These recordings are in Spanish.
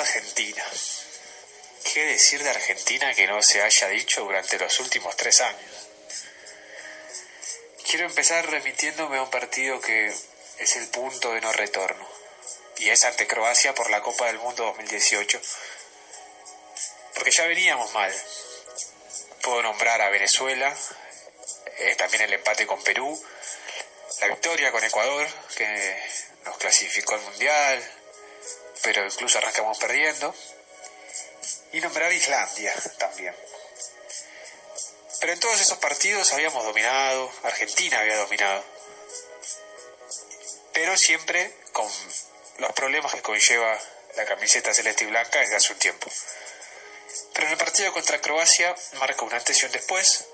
Argentina. ¿Qué decir de Argentina que no se haya dicho durante los últimos tres años? Quiero empezar remitiéndome a un partido que es el punto de no retorno, y es ante Croacia por la Copa del Mundo 2018, porque ya veníamos mal. Puedo nombrar a Venezuela, eh, también el empate con Perú, la victoria con Ecuador, que nos clasificó al Mundial, pero incluso arrancamos perdiendo, y nombrar Islandia también. Pero en todos esos partidos habíamos dominado, Argentina había dominado, pero siempre con los problemas que conlleva la camiseta celeste y blanca desde hace un tiempo. Pero en el partido contra Croacia marca un antes y un después,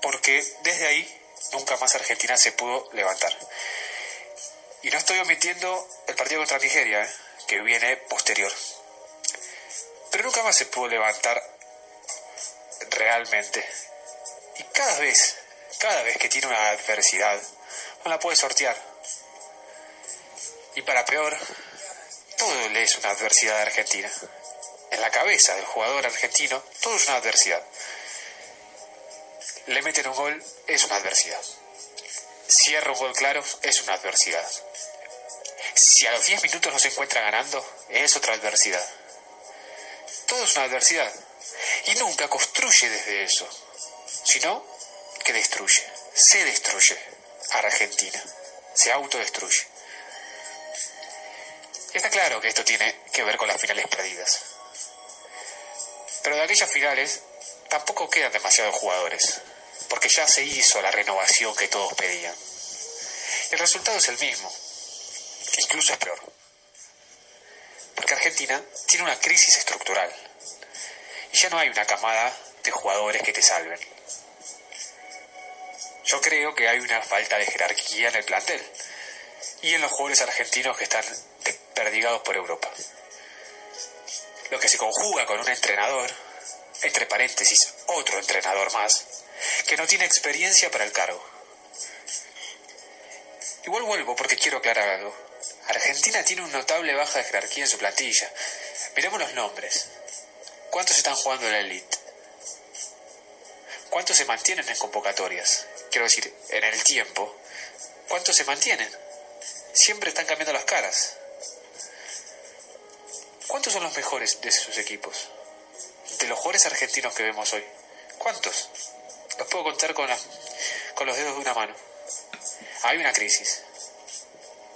porque desde ahí nunca más Argentina se pudo levantar. Y no estoy omitiendo el partido contra Nigeria, ¿eh? Que viene posterior. Pero nunca más se pudo levantar realmente. Y cada vez, cada vez que tiene una adversidad, no la puede sortear. Y para peor, todo le es una adversidad a Argentina. En la cabeza del jugador argentino, todo es una adversidad. Le meten un gol, es una adversidad. Cierra un gol claro, es una adversidad. Si a los 10 minutos no se encuentra ganando, es otra adversidad. Todo es una adversidad. Y nunca construye desde eso, sino que destruye. Se destruye a Argentina. Se autodestruye. Está claro que esto tiene que ver con las finales perdidas. Pero de aquellas finales tampoco quedan demasiados jugadores, porque ya se hizo la renovación que todos pedían. El resultado es el mismo, incluso es peor. Porque Argentina tiene una crisis estructural y ya no hay una camada de jugadores que te salven. Yo creo que hay una falta de jerarquía en el plantel y en los jugadores argentinos que están perdigados por Europa. Lo que se conjuga con un entrenador, entre paréntesis, otro entrenador más, que no tiene experiencia para el cargo. Igual vuelvo porque quiero aclarar algo. Argentina tiene una notable baja de jerarquía en su plantilla. Miremos los nombres. ¿Cuántos están jugando en la elite? ¿Cuántos se mantienen en convocatorias? Quiero decir, en el tiempo. ¿Cuántos se mantienen? Siempre están cambiando las caras. ¿Cuántos son los mejores de sus equipos? De los jugadores argentinos que vemos hoy. ¿Cuántos? Los puedo contar con, con los dedos de una mano. Hay una crisis.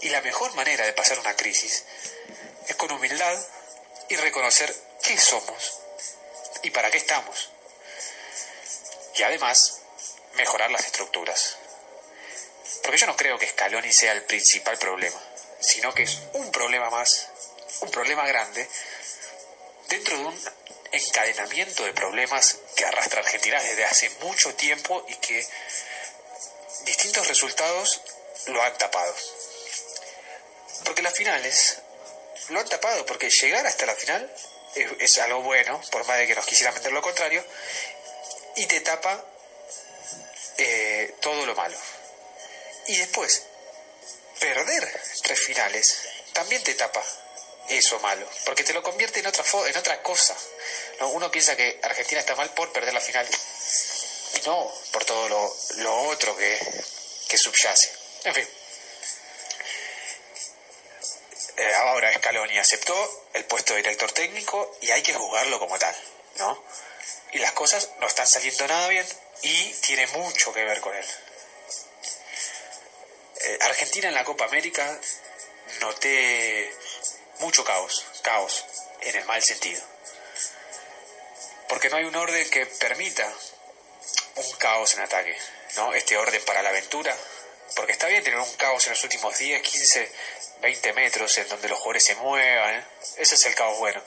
Y la mejor manera de pasar una crisis es con humildad y reconocer qué somos y para qué estamos. Y además, mejorar las estructuras. Porque yo no creo que Scaloni sea el principal problema, sino que es un problema más, un problema grande, dentro de un encadenamiento de problemas que arrastra Argentina desde hace mucho tiempo y que distintos resultados lo han tapado. Porque las finales lo han tapado, porque llegar hasta la final es, algo bueno, por más de que nos quisieran vender lo contrario, y te tapa eh, todo lo malo. Y después, perder tres finales también te tapa eso malo, porque te lo convierte en otra, en otra cosa. Uno piensa que Argentina está mal por perder la final, y no por todo lo, lo otro que, que subyace. En fin. Eh, ahora Scaloni aceptó el puesto de director técnico y hay que juzgarlo como tal, ¿no? Y las cosas no están saliendo nada bien y tiene mucho que ver con él. Eh, Argentina en la Copa América noté mucho caos, caos en el mal sentido. Porque no hay un orden que permita un caos en ataque, ¿no? Este orden para la aventura. Porque está bien tener un caos en los últimos 10, 15, 20 metros en donde los jugadores se muevan. ¿eh? Ese es el caos bueno.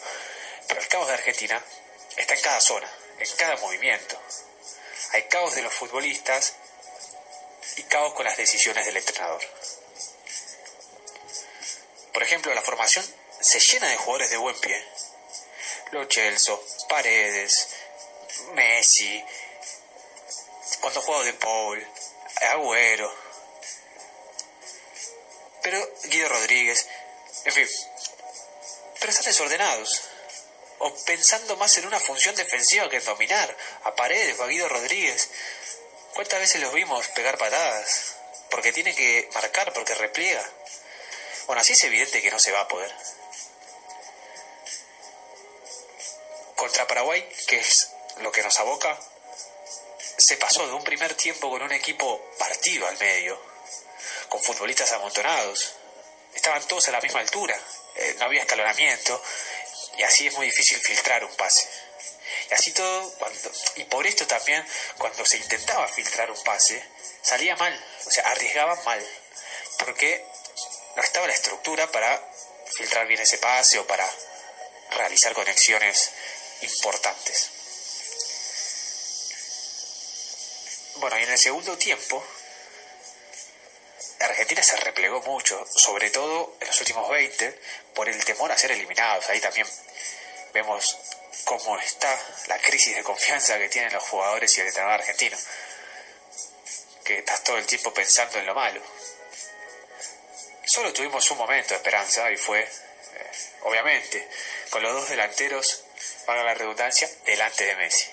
Pero el caos de Argentina está en cada zona, en cada movimiento. Hay caos de los futbolistas y caos con las decisiones del entrenador. Por ejemplo, la formación se llena de jugadores de buen pie. Lo Celso, Paredes, Messi, cuando juega de Paul, Agüero, pero Guido Rodríguez, en fin, pero están desordenados. O pensando más en una función defensiva que en dominar. A Paredes o a Guido Rodríguez. ¿Cuántas veces los vimos pegar patadas? Porque tiene que marcar, porque repliega. Bueno, así es evidente que no se va a poder. Contra Paraguay, que es lo que nos aboca, se pasó de un primer tiempo con un equipo partido al medio, con futbolistas amontonados. Estaban todos a la misma altura, eh, no había escalonamiento, y así es muy difícil filtrar un pase. Y así todo, cuando, y por esto también, cuando se intentaba filtrar un pase, salía mal, o sea, arriesgaban mal, porque no estaba la estructura para filtrar bien ese pase o para realizar conexiones importantes. Bueno, y en el segundo tiempo, Argentina se replegó mucho, sobre todo en los últimos 20, por el temor a ser eliminados. Ahí también vemos cómo está la crisis de confianza que tienen los jugadores y el entrenador argentino. Que estás todo el tiempo pensando en lo malo. Solo tuvimos un momento de esperanza y fue, eh, obviamente, con los dos delanteros, para la redundancia, delante de Messi.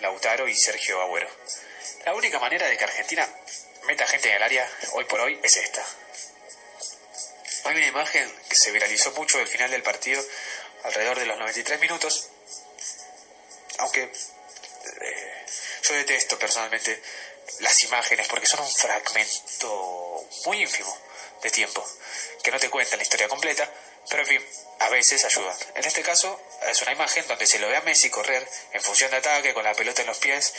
Lautaro y Sergio Agüero. La única manera de que Argentina meta gente en el área hoy por hoy es esta. Hay una imagen que se viralizó mucho del final del partido, alrededor de los 93 minutos, aunque eh, yo detesto personalmente las imágenes porque son un fragmento muy ínfimo de tiempo, que no te cuentan la historia completa, pero en fin, a veces ayudan. En este caso es una imagen donde se lo ve a Messi correr en función de ataque con la pelota en los pies,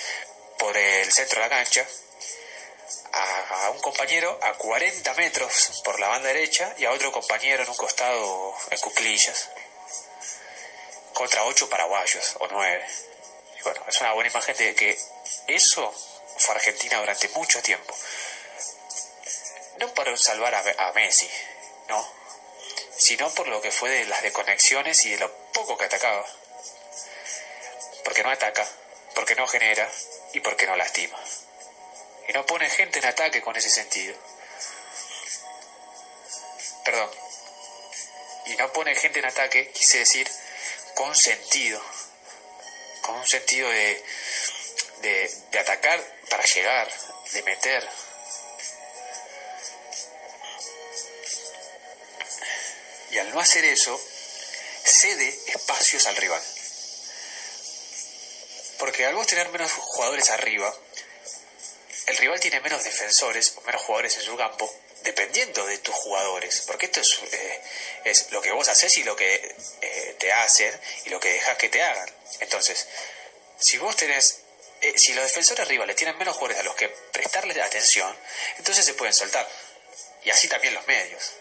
por el centro de la cancha a, un compañero a 40 metros por la banda derecha y a otro compañero en un costado en cuclillas contra ocho paraguayos o nueve. Y bueno, es una buena imagen de que eso fue Argentina durante mucho tiempo. No para salvar a, a Messi, no, sino por lo que fue de las desconexiones y de lo poco que atacaba. Porque no ataca, porque no genera, y porque no lastima. Y no pone gente en ataque con ese sentido. Perdón. Y no pone gente en ataque, quise decir, con sentido. Con un sentido de, de, atacar para llegar, de meter. Y al no hacer eso, cede espacios al rival. Porque al vos tener menos jugadores arriba, rival tiene menos defensores o menos jugadores en su campo, dependiendo de tus jugadores. Porque esto es, eh, es lo que vos haces y lo que eh, te hacen y lo que dejas que te hagan. Entonces, si vos tenés eh, si los defensores rivales tienen menos jugadores a los que prestarles atención, entonces se pueden soltar. Y así también los medios.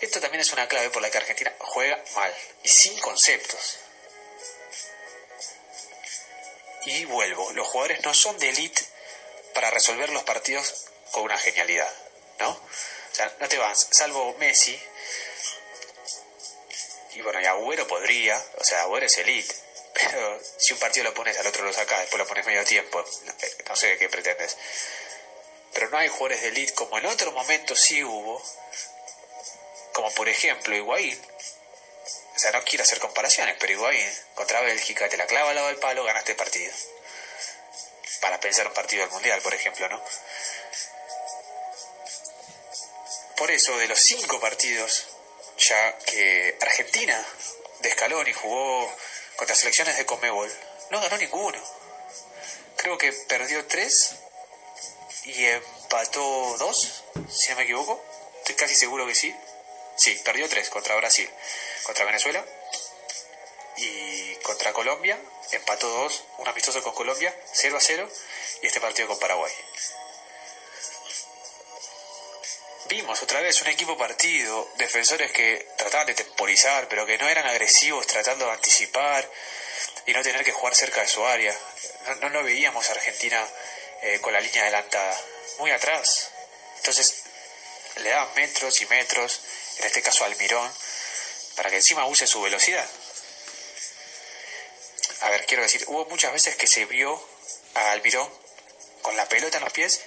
Esto también es una clave por la que Argentina juega mal y sin conceptos. Y vuelvo, los jugadores no son de elite para resolver los partidos con una genialidad, ¿no? O sea, no te vas, salvo Messi. Y bueno, y Agüero podría, o sea, Agüero es elite. Pero si un partido lo pones, al otro lo sacas, después lo pones medio tiempo, no sé qué pretendes. Pero no hay jugadores de elite como en otro momento sí hubo, como por ejemplo Higuaín, o sea, no quiero hacer comparaciones, pero igual contra Bélgica te la clava al lado del palo, ganaste el partido. Para pensar un partido del Mundial, por ejemplo, ¿no? Por eso, de los cinco partidos, ya que Argentina de Scaloni jugó contra selecciones de Comebol, no ganó ninguno. Creo que perdió tres y empató dos, si no me equivoco. Estoy casi seguro que sí. Sí, perdió tres contra Brasil contra Venezuela y contra Colombia, empató dos, un amistoso con Colombia, 0 a 0, y este partido con Paraguay. Vimos otra vez un equipo partido, defensores que trataban de temporizar, pero que no eran agresivos, tratando de anticipar y no tener que jugar cerca de su área. No, lo veíamos a Argentina eh, con la línea adelantada, muy atrás. Entonces le daban metros y metros, en este caso Almirón, para que encima use su velocidad. A ver, quiero decir, hubo muchas veces que se vio a Almirón con la pelota en los pies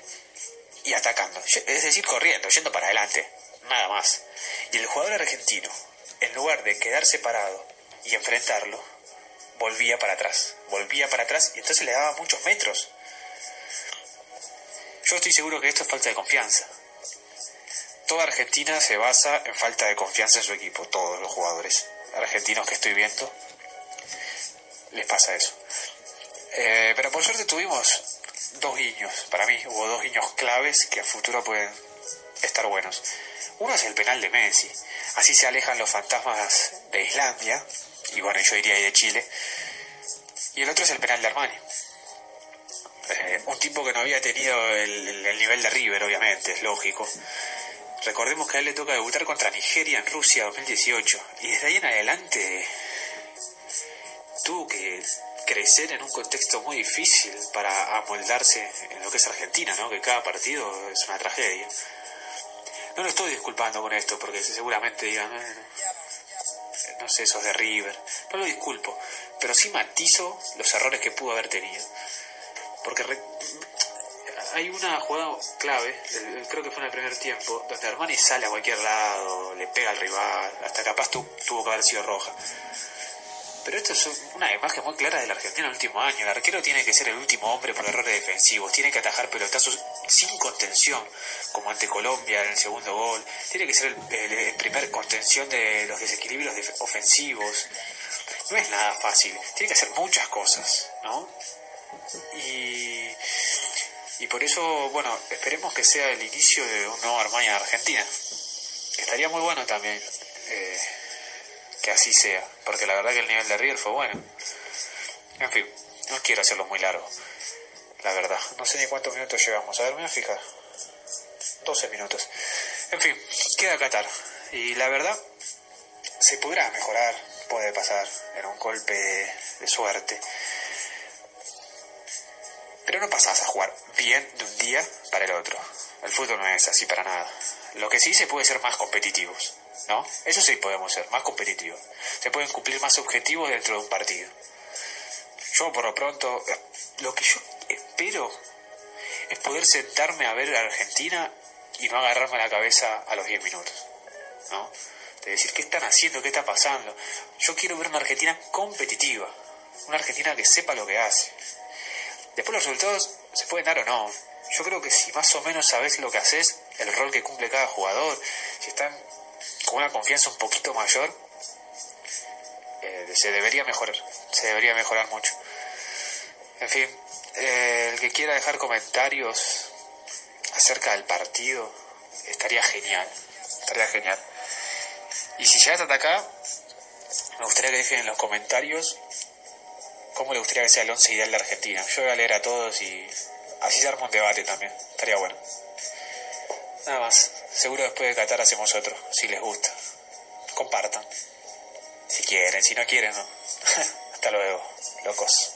y atacando, es decir, corriendo, yendo para adelante, nada más. Y el jugador argentino, en lugar de quedarse parado y enfrentarlo, volvía para atrás, volvía para atrás y entonces le daba muchos metros. Yo estoy seguro que esto es falta de confianza. Toda Argentina se basa en falta de confianza en su equipo, todos los jugadores argentinos que estoy viendo les pasa eso. Eh, pero por suerte tuvimos dos guiños, para mí hubo dos guiños claves que a futuro pueden estar buenos. Uno es el penal de Messi, así se alejan los fantasmas de Islandia, y bueno, yo diría ahí de Chile, y el otro es el penal de Armani. Eh, un tipo que no había tenido el, el nivel de River, obviamente, es lógico. Recordemos que a él le toca debutar contra Nigeria en Rusia 2018, y desde ahí en adelante tuvo que crecer en un contexto muy difícil para amoldarse en lo que es Argentina, ¿no? Que cada partido es una tragedia. No lo estoy disculpando con esto, porque seguramente digan, eh, no sé, esos de River. No lo disculpo, pero sí matizo los errores que pudo haber tenido. Porque hay una jugada clave, creo que fue en el primer tiempo, donde Armani sale a cualquier lado, le pega al rival, hasta capaz tuvo que haber sido roja. Pero esto es una imagen muy clara de la Argentina en el último año. El arquero tiene que ser el último hombre por errores defensivos, tiene que atajar pelotazos sin contención, como ante Colombia en el segundo gol. Tiene que ser el, primer contención de los desequilibrios ofensivos. No es nada fácil, tiene que hacer muchas cosas, ¿no? Y, y por eso, bueno, esperemos que sea el inicio de un nuevo Armani en Argentina. Estaría muy bueno también. Eh, que así sea, porque la verdad que el nivel de River fue bueno. En fin, no quiero hacerlo muy largo, la verdad. No sé ni cuántos minutos llevamos. A ver, me voy a fijar. 12 minutos. En fin, queda Qatar. Y la verdad, se podrá mejorar, puede pasar en un golpe de suerte. Pero no pasas a jugar bien de un día para el otro. El fútbol no es así para nada. Lo que sí se puede ser más competitivos. ¿No? Eso sí podemos ser, más competitivos. Se pueden cumplir más objetivos dentro de un partido. Yo por lo pronto, lo que yo espero es poder sentarme a ver a Argentina y no agarrarme la cabeza a los 10 minutos, ¿no? De decir, ¿qué están haciendo? ¿Qué está pasando? Yo quiero ver una Argentina competitiva, una Argentina que sepa lo que hace. Después los resultados se pueden dar o no. Yo creo que si más o menos sabes lo que haces, el rol que cumple cada jugador, si están con una confianza un poquito mayor, eh, se debería mejorar, se debería mejorar mucho. En fin, eh, el que quiera dejar comentarios acerca del partido, estaría genial, estaría genial. Y si llegas hasta acá, me gustaría que dejen en los comentarios cómo le gustaría que sea el once ideal de Argentina. Yo voy a leer a todos y así se arma un debate también, estaría bueno. Nada más. Seguro después de Qatar hacemos otro, si les gusta. Compartan. Si quieren, si no quieren, no. Hasta luego, locos.